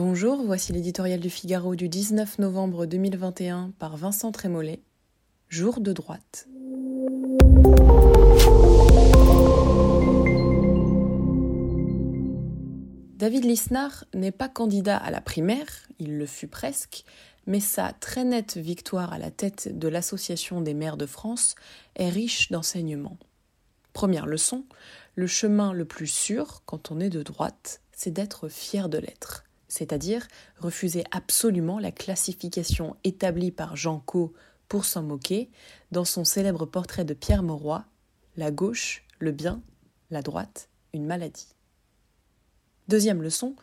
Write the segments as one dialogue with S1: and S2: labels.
S1: Bonjour, voici l'éditorial du Figaro du 19 novembre 2021 par Vincent Trémollet. Jour de droite. David Lisnard n'est pas candidat à la primaire, il le fut presque, mais sa très nette victoire à la tête de l'Association des maires de France est riche d'enseignements. Première leçon, le chemin le plus sûr quand on est de droite, c'est d'être fier de l'être c'est-à-dire refuser absolument la classification établie par Jean Cau pour s'en moquer dans son célèbre portrait de Pierre Mauroy La gauche, le bien, la droite, une maladie. Deuxième leçon,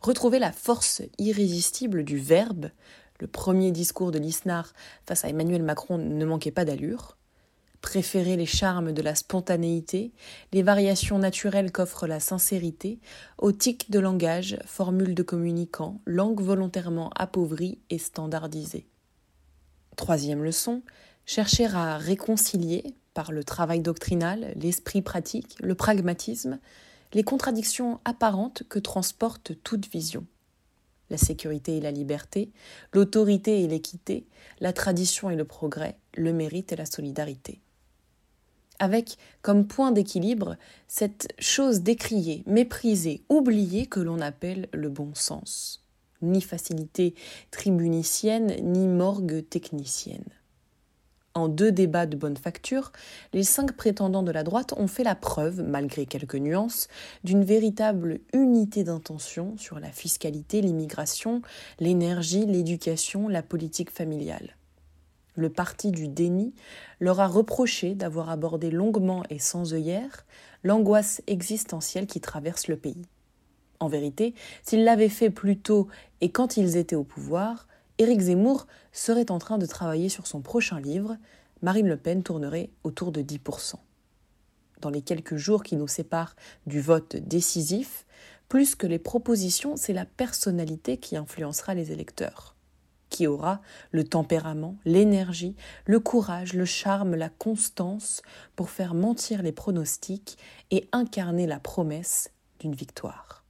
S1: retrouver la force irrésistible du verbe. Le premier discours de Lisnard face à Emmanuel Macron ne manquait pas d'allure préférer les charmes de la spontanéité, les variations naturelles qu'offre la sincérité, aux tics de langage, formules de communicants, langue volontairement appauvrie et standardisée. Troisième leçon, chercher à réconcilier, par le travail doctrinal, l'esprit pratique, le pragmatisme, les contradictions apparentes que transporte toute vision. La sécurité et la liberté, l'autorité et l'équité, la tradition et le progrès, le mérite et la solidarité avec comme point d'équilibre cette chose décriée, méprisée, oubliée que l'on appelle le bon sens. Ni facilité tribunicienne, ni morgue technicienne. En deux débats de bonne facture, les cinq prétendants de la droite ont fait la preuve, malgré quelques nuances, d'une véritable unité d'intention sur la fiscalité, l'immigration, l'énergie, l'éducation, la politique familiale le parti du déni, leur a reproché d'avoir abordé longuement et sans œillère l'angoisse existentielle qui traverse le pays. En vérité, s'ils l'avaient fait plus tôt et quand ils étaient au pouvoir, Éric Zemmour serait en train de travailler sur son prochain livre, Marine Le Pen tournerait autour de 10%. Dans les quelques jours qui nous séparent du vote décisif, plus que les propositions, c'est la personnalité qui influencera les électeurs qui aura le tempérament, l'énergie, le courage, le charme, la constance pour faire mentir les pronostics et incarner la promesse d'une victoire.